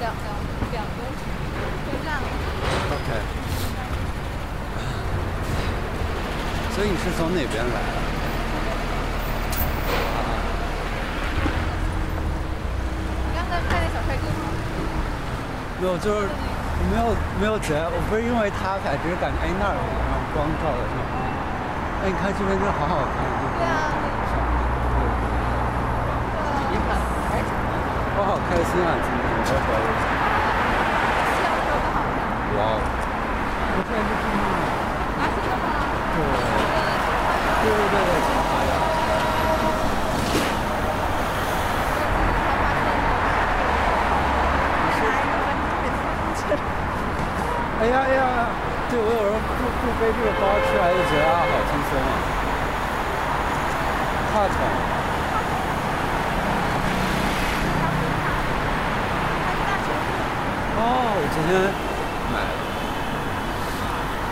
两两两个车站。OK。所以你是从哪边来的？啊，你刚才拍那小帅哥吗？没有，就是没有没有觉得，我不是因为他拍，只是感觉哎那儿有然后光照的地方。哎，你看这边真的好好看，对啊，我好开心啊！今天好看。哇！我现在就听到了，啊，真的吗？对对对对对，哎呀哎呀，对我有时候不不背这个包出来就觉得啊好轻松啊，怕疼。哦，我昨天买了，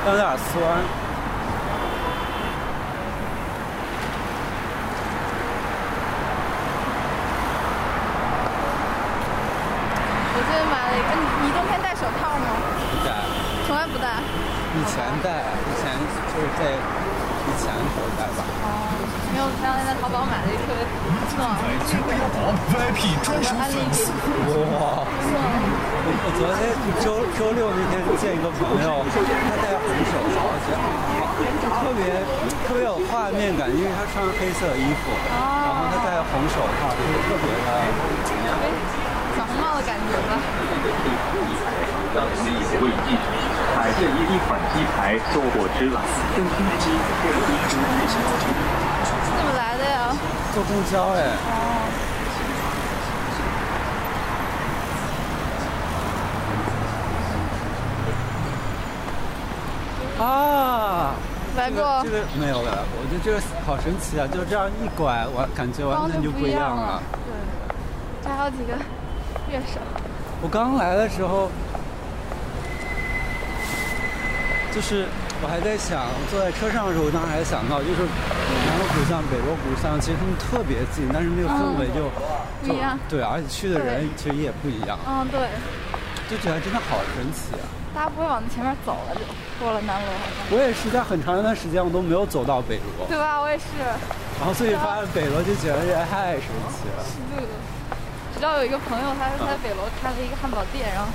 但有点酸。我最近买了一个，你你冬天戴手套吗？不戴，从来不戴。以前戴，以前就是在以前的时候戴吧。哦，我前两天在淘宝买了一个特别暖和的九幺八 VIP 专属粉丝哇！我我昨天周周六那天见一个朋友，他戴红手套，就特别特别有画面感，因为他穿黑色衣服，然后他戴红手套，就是特别的。小红帽的感觉吧。让此意不未尽，海这一一款机台收获之蓝，更新机怎么来的呀？坐公交哎，啊，来过这个这个没有来过，我觉得这个好神奇啊！就这样一拐，我感觉完全就不一样了。对，还有几个乐手。我刚来的时候，就是我还在想，坐在车上的时候，我当时还想到，就是南锣鼓巷、北锣鼓巷，其实他们特别近，但是那个氛围就、不一样对，而且去的人其实也不一样，嗯，对，就觉得真的好神奇啊！大家不会往前面走了，就过了南锣好像。我也是在很长一段时间我都没有走到北锣，对吧？我也是。然后所以发现北锣就觉得也太神奇了。这个，直到有一个朋友，他他在北锣开了一个汉堡店，然后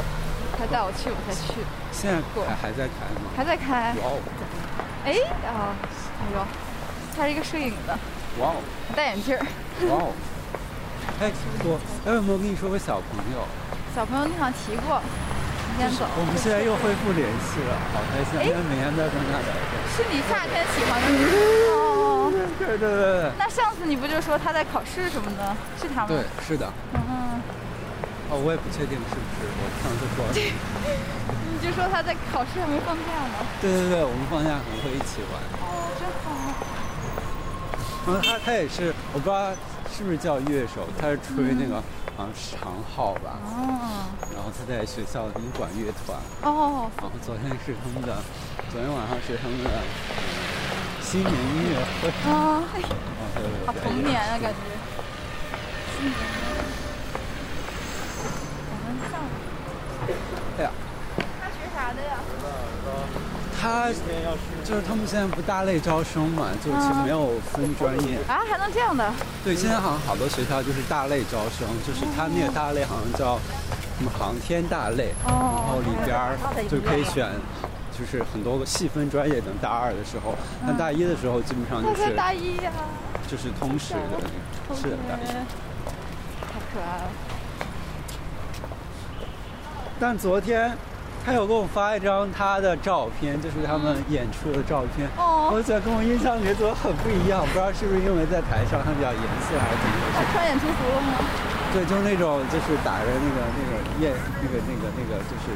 他带我去，我才去。现在还还在开吗？还在开。哇哦，哎啊，哎呦，他是一个摄影的，哇哦，戴眼镜儿。哇哦！哎，我哎有没有跟你说过小朋友？小朋友你好像提过，今天走。我们现在又恢复联系了，好开心！哎现在每天都在跟他聊天。是你夏天喜欢的女生哦。对对对对那上次你不就说他在考试什么的？是他吗？对，是的。嗯，哦，我也不确定是不是，我上次说的。你就说他在考试还没放假呢。对对对，我们放假可能会一起玩。哦，真好。然后他他也是，我不知道是不是叫乐手，他是吹那个好像是长号吧。哦然后他在学校的音管乐团，哦，然后昨天是他们的，昨天晚上是他们的新年音乐会。啊，嘿哦，好童年啊，感觉。新年我们上，哎呀，他学啥的呀？他就是他们现在不大类招生嘛，就其实没有分专业。啊，还能这样的？对，现在好像好多学校就是大类招生，就是他那个大类好像叫什么航天大类，然后里边儿就可以选，就是很多个细分专业。等大二的时候，但大一的时候基本上就是大一呀，就是通识的那个，是的，大一。太可爱了。但昨天他有给我发一张他的照片，就是他们演出的照片。哦我觉得跟我印象里怎么很不一样，不知道是不是因为在台上他比较严肃，还是怎么回事他。穿演出服了吗？对，就是那种就是打着那个那个燕那个那个那个就是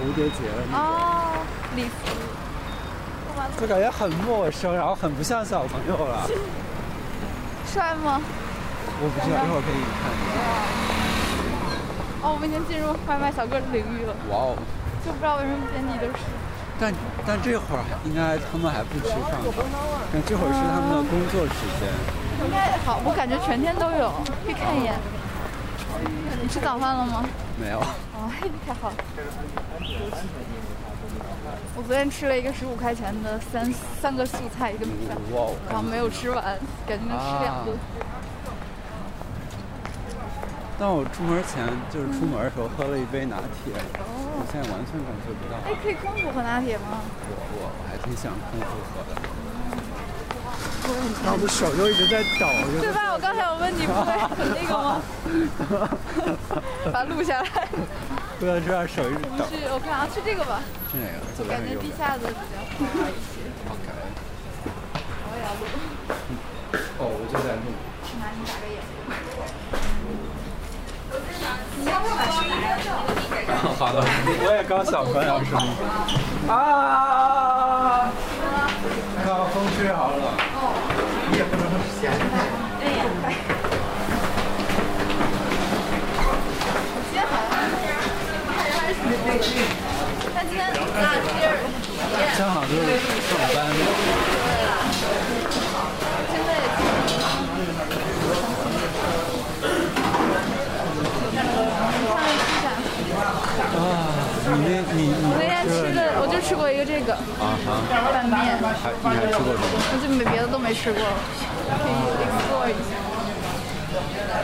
蝴蝶结的那种，哦，礼服。就感觉很陌生，然后很不像小朋友了。帅吗？我不知道，一会儿可以看一下。哦，我们已经进入外卖小哥的领域了，哇哦！就不知道为什么遍地都是。但但这会儿应该他们还不吃饭吧？但这会儿是他们的工作时间。应该好，我感觉全天都有，可以看一眼。你吃早饭了吗？没有。哦，太好了。我昨天吃了一个十五块钱的三三个素菜一个米饭，哇哦然后没有吃完，感觉能吃两顿。但我出门前就是出门的时候喝了一杯拿铁，我现在完全感觉不到。哎，可以空腹喝拿铁吗？我我我还挺想空腹喝的。然后我的手就一直在抖，就对吧？我刚才我问你不会很那个吗？把它录下来。不要这样手一直抖。去，我看啊，去这个吧，去哪个？左边感觉地下的比较好一些。？OK。我也要录，哦，我就在录。拿你打个眼。好的，我也刚想关掉声音。啊！看风吹好冷。你也不能闲着。今天好像但今天啊，今儿正好就是上班。现在也啊，你那你你我那天吃的，我就吃过一个这个啊哈，拌面，还你还吃过什么？我就没别的都没吃过，可以 explore 一下。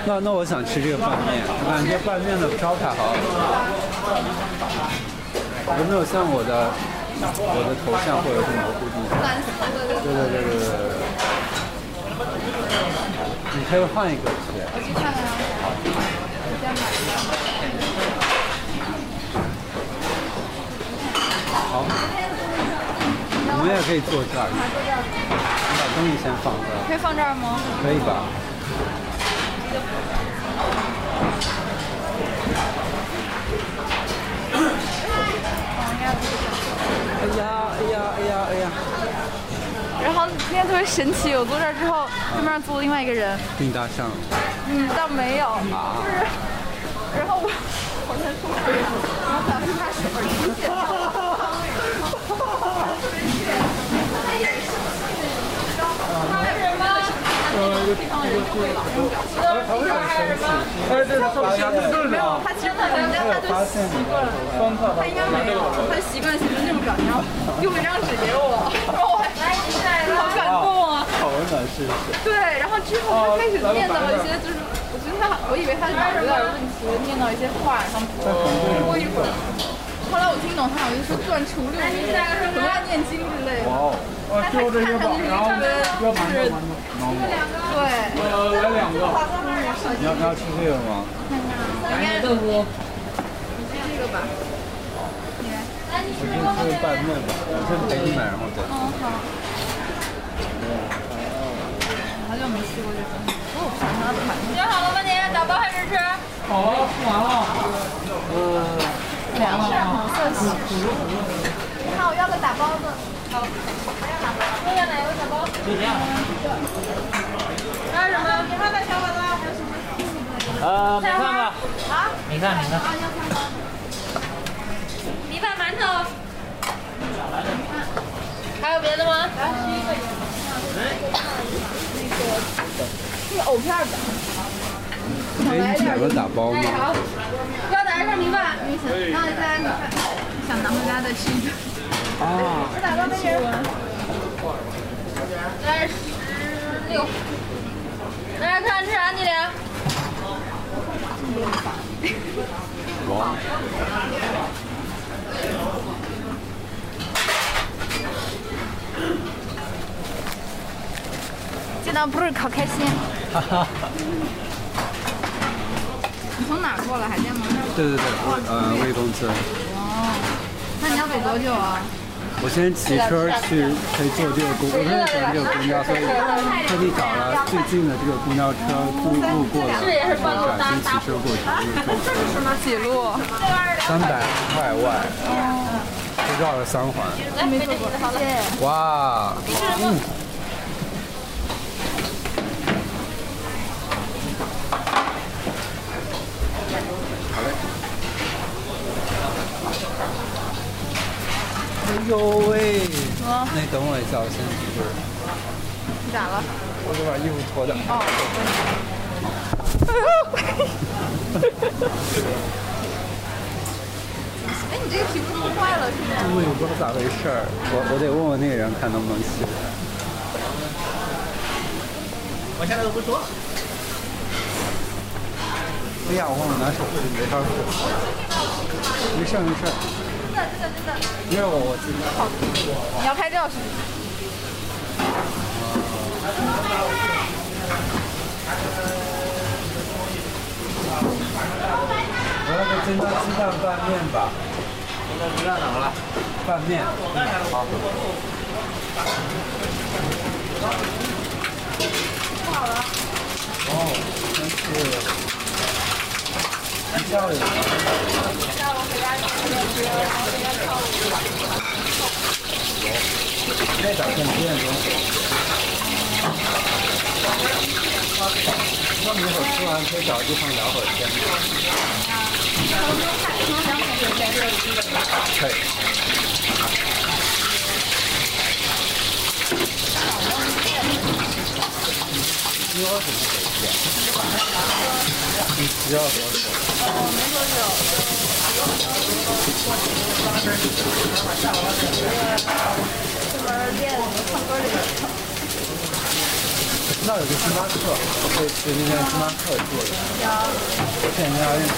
那那我想吃这个拌面，我感觉拌面的招牌好好吃。有没有像我的我的头像或者是模糊地带？蓝色的，对对对对对。你可以换一个吃。我去看看啊。我先买一个。好，我们也可以坐这儿。你把东西先放这儿，可以放这儿吗？可以吧？哎呀哎呀哎呀哎呀！然后那天特别神奇，我坐这儿之后，对面坐了另外一个人，给你搭上。嗯，倒没有，就是，然后我我在出去，然后想跟他手儿出去，他也是，他是什么？对方人就会老用表情。他会很生气。哎，对，他发现没有，他其实可能他就习惯了，他应该没有，他习惯性的那种表情，然后丢了一张纸给我，然后我还好感动啊。好温暖，是是？对，然后之后他开始念叨一些，就是我觉得他，我以为他有点问题，念叨一些话，然后过一会儿，后来我听懂他好像是说断除六念经之类的。哇哦！他看上去是特别就是对，来两个。你要你要吃这个吗？应该豆腐。这个吧。我先拌面吧，我先陪你买，然后再吃。嗯，好。好久没吃过这个，哦，想想买。选好了吗？你打包还是吃？好了，吃完了。凉了，好色系。你好，我要个打包的。要哪个打包？就这样。还有什么？米饭的小伙子还有什么。呃，米饭吧。啊？米饭，米饭。米饭馒头。还有别的吗？这个藕片的。哎，你买过打包吗？好，米饭？然后再来米饭，想拿回家再吃一个。啊，我打包没人。来十六。来看吃啥？你俩？哇！见到不是可开心。哈哈。你从哪儿过来？海淀吗？对对对，呃，魏公村。哦，那你要走多久啊？我先骑车去，可以坐这个公，我特别喜欢这个公交，所以特地找了最近的这个公交车路路过的，转身骑车过去，就是坐几路？三百块外，就绕了三环。没走过，谢谢。哇，嗯。哎呦喂！啊那你等我一下，我先就是你咋了？我得把衣服脱掉。哦。哎，你这个皮肤弄坏了是吗？我也不知道咋回事儿，我我得问问那个人看能不能洗。我现在都不说。哎呀，我忘了拿手机，没法说。没事儿没事儿，真的真的真的。因为我我自己。你要拍照是不是？我要个蒸蛋鸡蛋拌面吧。现在鸡蛋怎么了？拌面。好。哦，真是。一下有。再找点几点钟？那你一会儿吃完可以找个地方聊会儿天。可以。你要什么手机啊？你需要多久？那有个星巴克，我可以去那边星巴克坐一下。我现在要认识。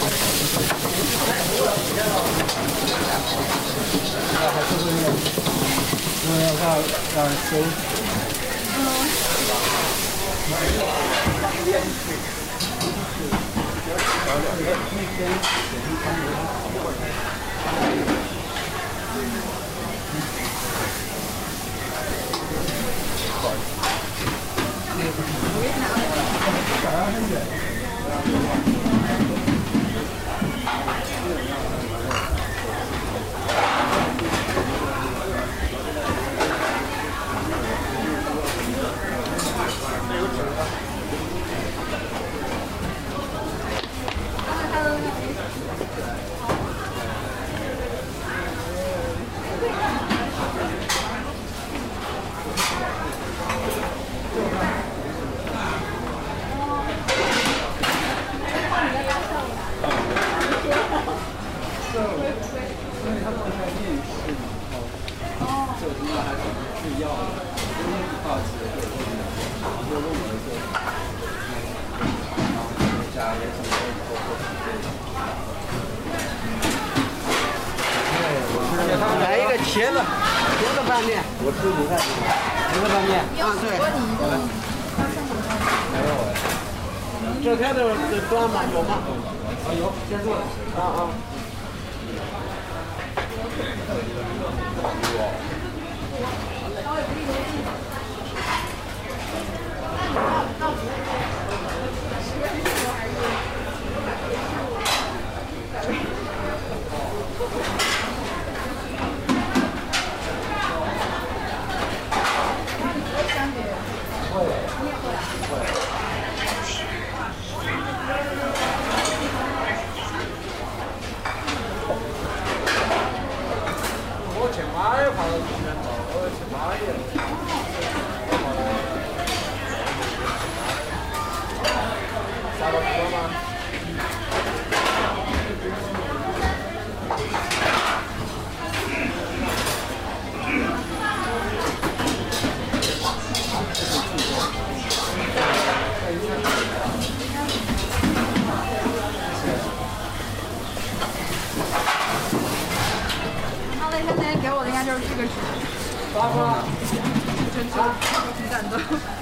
那还是不是因为要让人休息？因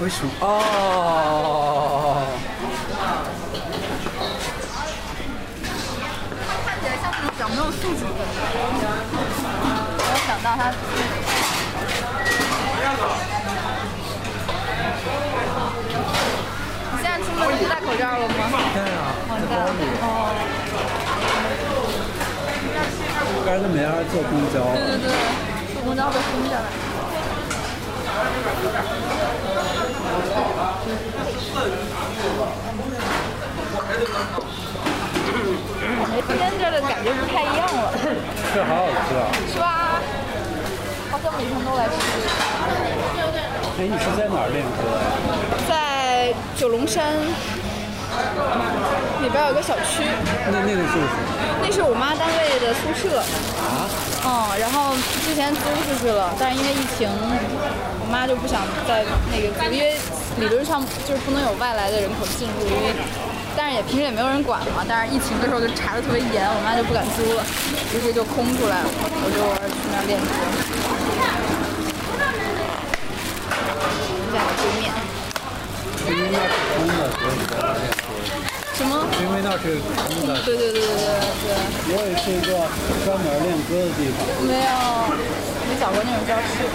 为什么？哦，他看起来像那种比较没有素质的人，没有想到他。你现在出门不戴口罩了吗？对啊。哦，刚才没法坐公交对对对，坐公交被封下来。感觉天这的感觉不太一样了，这好好吃啊！是吧？好像每天都来吃。哎，你是在哪儿练歌呀？在九龙山里边有个小区，那那个是？那是我妈单位的宿舍。啊？嗯，然后之前租出去了，但是因为疫情，我妈就不想再那个租，因为理论上就是不能有外来的人口进入，因为但是也平时也没有人管嘛。但是疫情的时候就查的特别严，我妈就不敢租了，于是就空出来了，我就去那儿练车。在对面。因为那是空的，所以你在那练车。什么？因为那是空的。对对对对对我也是一个专门练歌的地方。没有没找过那种教室。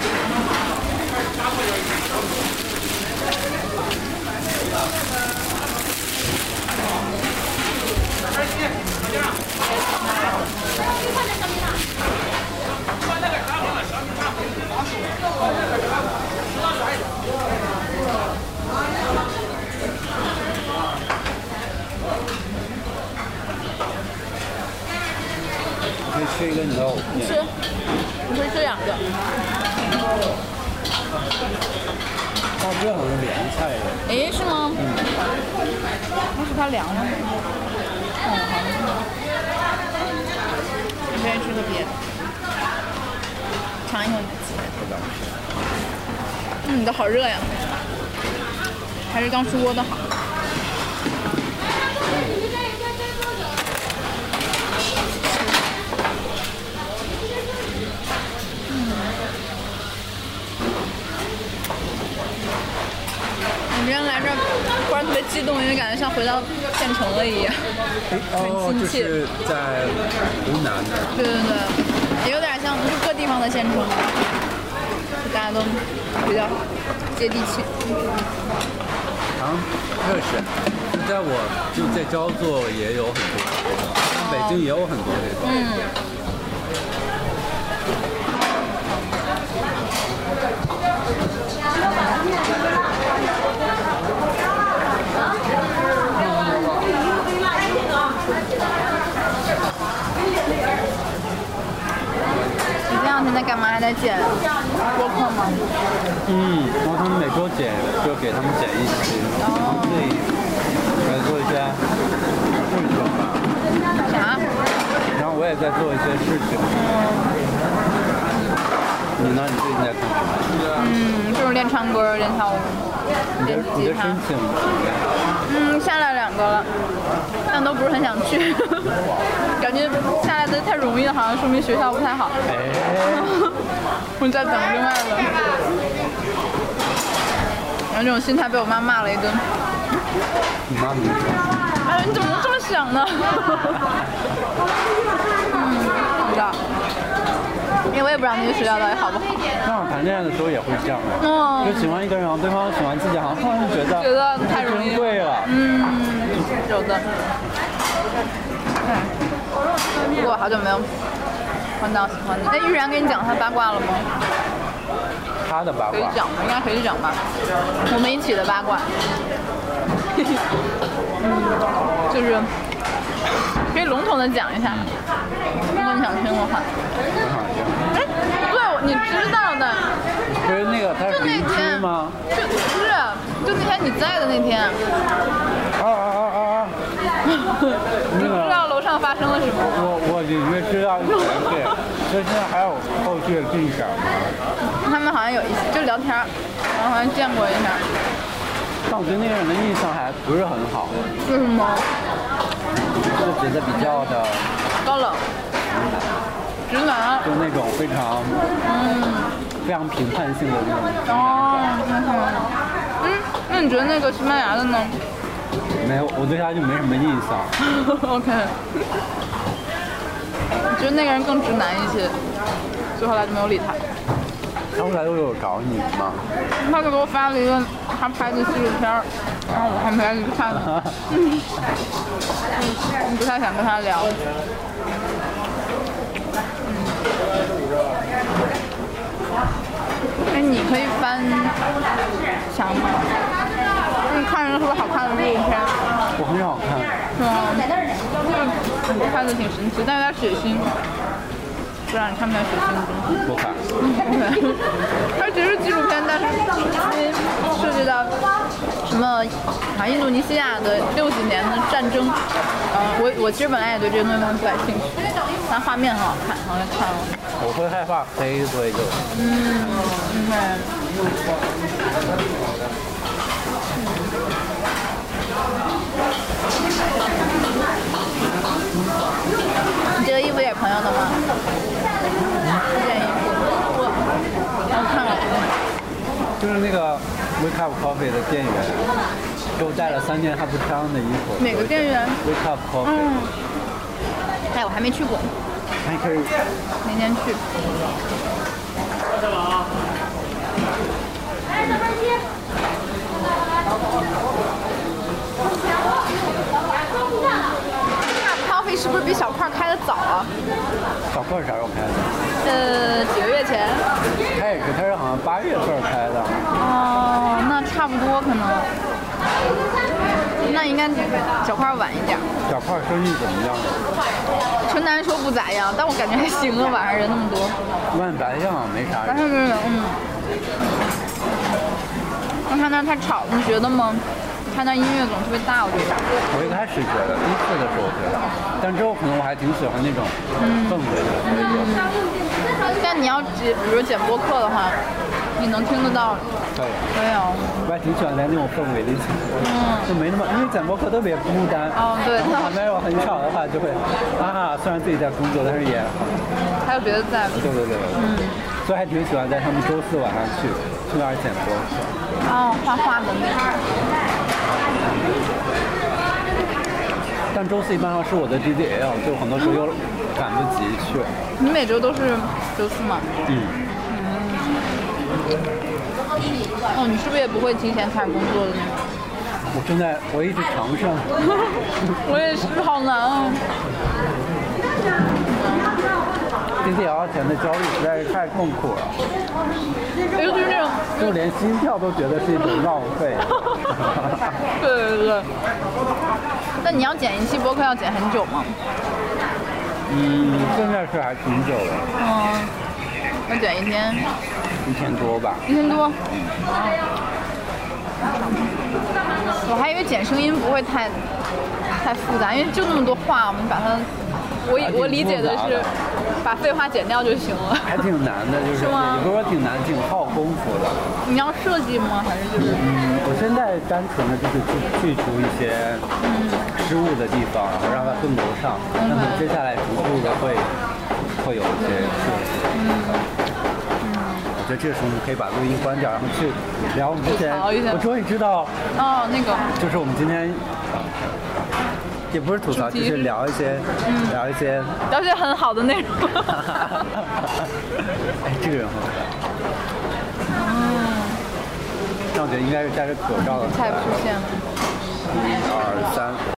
可以吃一个你的藕片。吃，你可以吃两个。大哥好像是凉菜的。哎，是吗？嗯。那是它凉了。嗯，好像是。你愿意吃个别的，尝一口你的鸡。嗯，你的好热呀，还是刚出锅的好。你今天来这儿，忽然特别激动，因为感觉像回到县城了一样。哦，很亲切就是在湖南的。对对对，也有点像，不是各地方的县城，就大家都比较接地气。啊，确实，就在我就在焦作也有很多这种，北京也有很多这种。嗯。两天在干嘛？还在剪播客吗？嗯，然后他们每周剪就给他们剪一期，然后自己来做一些事情吧。啥？然后我也在做一些事情。你呢？你最近在干什么？嗯，就是练唱歌、练跳舞、练吉他你的申。请？嗯，下来两个了，但都不是很想去，感觉下来的太容易了，好像说明学校不太好。哎，我在等另外的，然后这种心态被我妈骂了一顿。你妈没说。哎，你怎么能这么想呢？嗯，不知道，因为我也不知道那个学校到底好不好。那我谈恋爱的时候也会这样的，嗯就喜欢一个人，然后对方喜欢自己，好像突然就觉得觉得太容易珍贵了。嗯，有的。嗯，不过好久没有碰到喜欢的。哎，玉然跟你讲他八卦了吗？他的八卦，可以讲吗？应该可以讲吧。我们一起的八卦。嗯，就是可以笼统的讲一下，如果你想听的话。你知道的，不是那个他就是那邻居天吗？就不是，就那天你在的那天，啊啊啊啊啊！你不知道楼上发生了什么。我我隐约知道一点点，所以现在还有后续的进展吗？他们好像有一就聊天，然后好像见过一下，但我对那个人的印象还不是很好，为什么？就觉得比较的，高冷，直男。就那种非常嗯，非常评判性的那种哦，嗯，那你觉得那个西班牙的呢没有，我对他就没什么印象。OK，我觉得那个人更直男一些，所以后来就没有理他。他后来又有找你吗？他就给我发了一个他拍的纪录片儿，然后我还没来得及看呢。嗯，嗯不太想跟他聊。哎，你可以翻墙吗？你看人特别好看的纪录片，我很少看，是吗？就是拍的挺神奇，但有点血腥。不然看不了血腥的东西。不看。它其实是纪录片，但是因为涉及到什么啊印度尼西亚的六几年的战争，呃，我我其实本来也对这些东西不感兴趣，但画面很好看，然后就看了。我会害怕黑，所以就嗯，对。你这个衣服也是朋友的吗？这件衣服，我我看了。就是那个 Wake Up Coffee 的店员给我带了三件他不穿的衣服。哪个店员？Wake Up Coffee，嗯，哎，我还没去过，还可以。明天去。是不是比小块开的早啊？小块啥时候开的？呃，几个月前。开始开始好像八月份开的。哦，那差不多可能。那应该小块晚一点。小块生意怎么样？陈楠说不咋样，但我感觉还行啊，晚上人那么多。万白象没啥晚上人。人，嗯。那他那太吵，你觉得吗？他那音乐总特别大，我觉得。我一开始觉得，第一次的时候我觉得，但之后可能我还挺喜欢那种氛围的，所以就但你要剪，比如剪播客的话，你能听得到。对。没有。我还挺喜欢在那种氛围里剪，嗯就没那么，因为剪播客特别孤单。哦对然后旁边有很吵的话，就会啊，虽然自己在工作，但是也，还有别的在。对对对，嗯，所以还挺喜欢在他们周四晚上去去那儿剪播客。哦，画画的那个。但周四一般上是我的 DDL，就很多时候又赶不及去。你每周都是周四吗？嗯。哦，你是不是也不会提前开始工作的那种？我正在，我一直尝试。我也是，好难啊。DDL 前的焦虑实在是太痛苦了，尤其是那种，就连心跳都觉得是一种浪费。对对对。那你要剪一期播客要剪很久吗？嗯，现在是还挺久的，嗯，要剪一天，一天多吧。一天多。我还以为剪声音不会太太复杂，因为就那么多话，我们把它，我我理解的是把废话剪掉就行了。还挺难的，就是是吗也不是说挺难，挺耗功夫的。你要设计吗？还是就是？嗯，我现在单纯的就是去去除一些失误的地方，然后让它更流畅。那么接下来逐步的会会有一些设计。我觉得这个时候我们可以把录音关掉，然后去聊我们之前。我终于知道，哦，那个，就是我们今天也不是吐槽，就是聊一些聊一些。聊一些很好的内容。哎，这个人好可爱。但我觉得应该是戴着口罩的。菜出现了。一二三。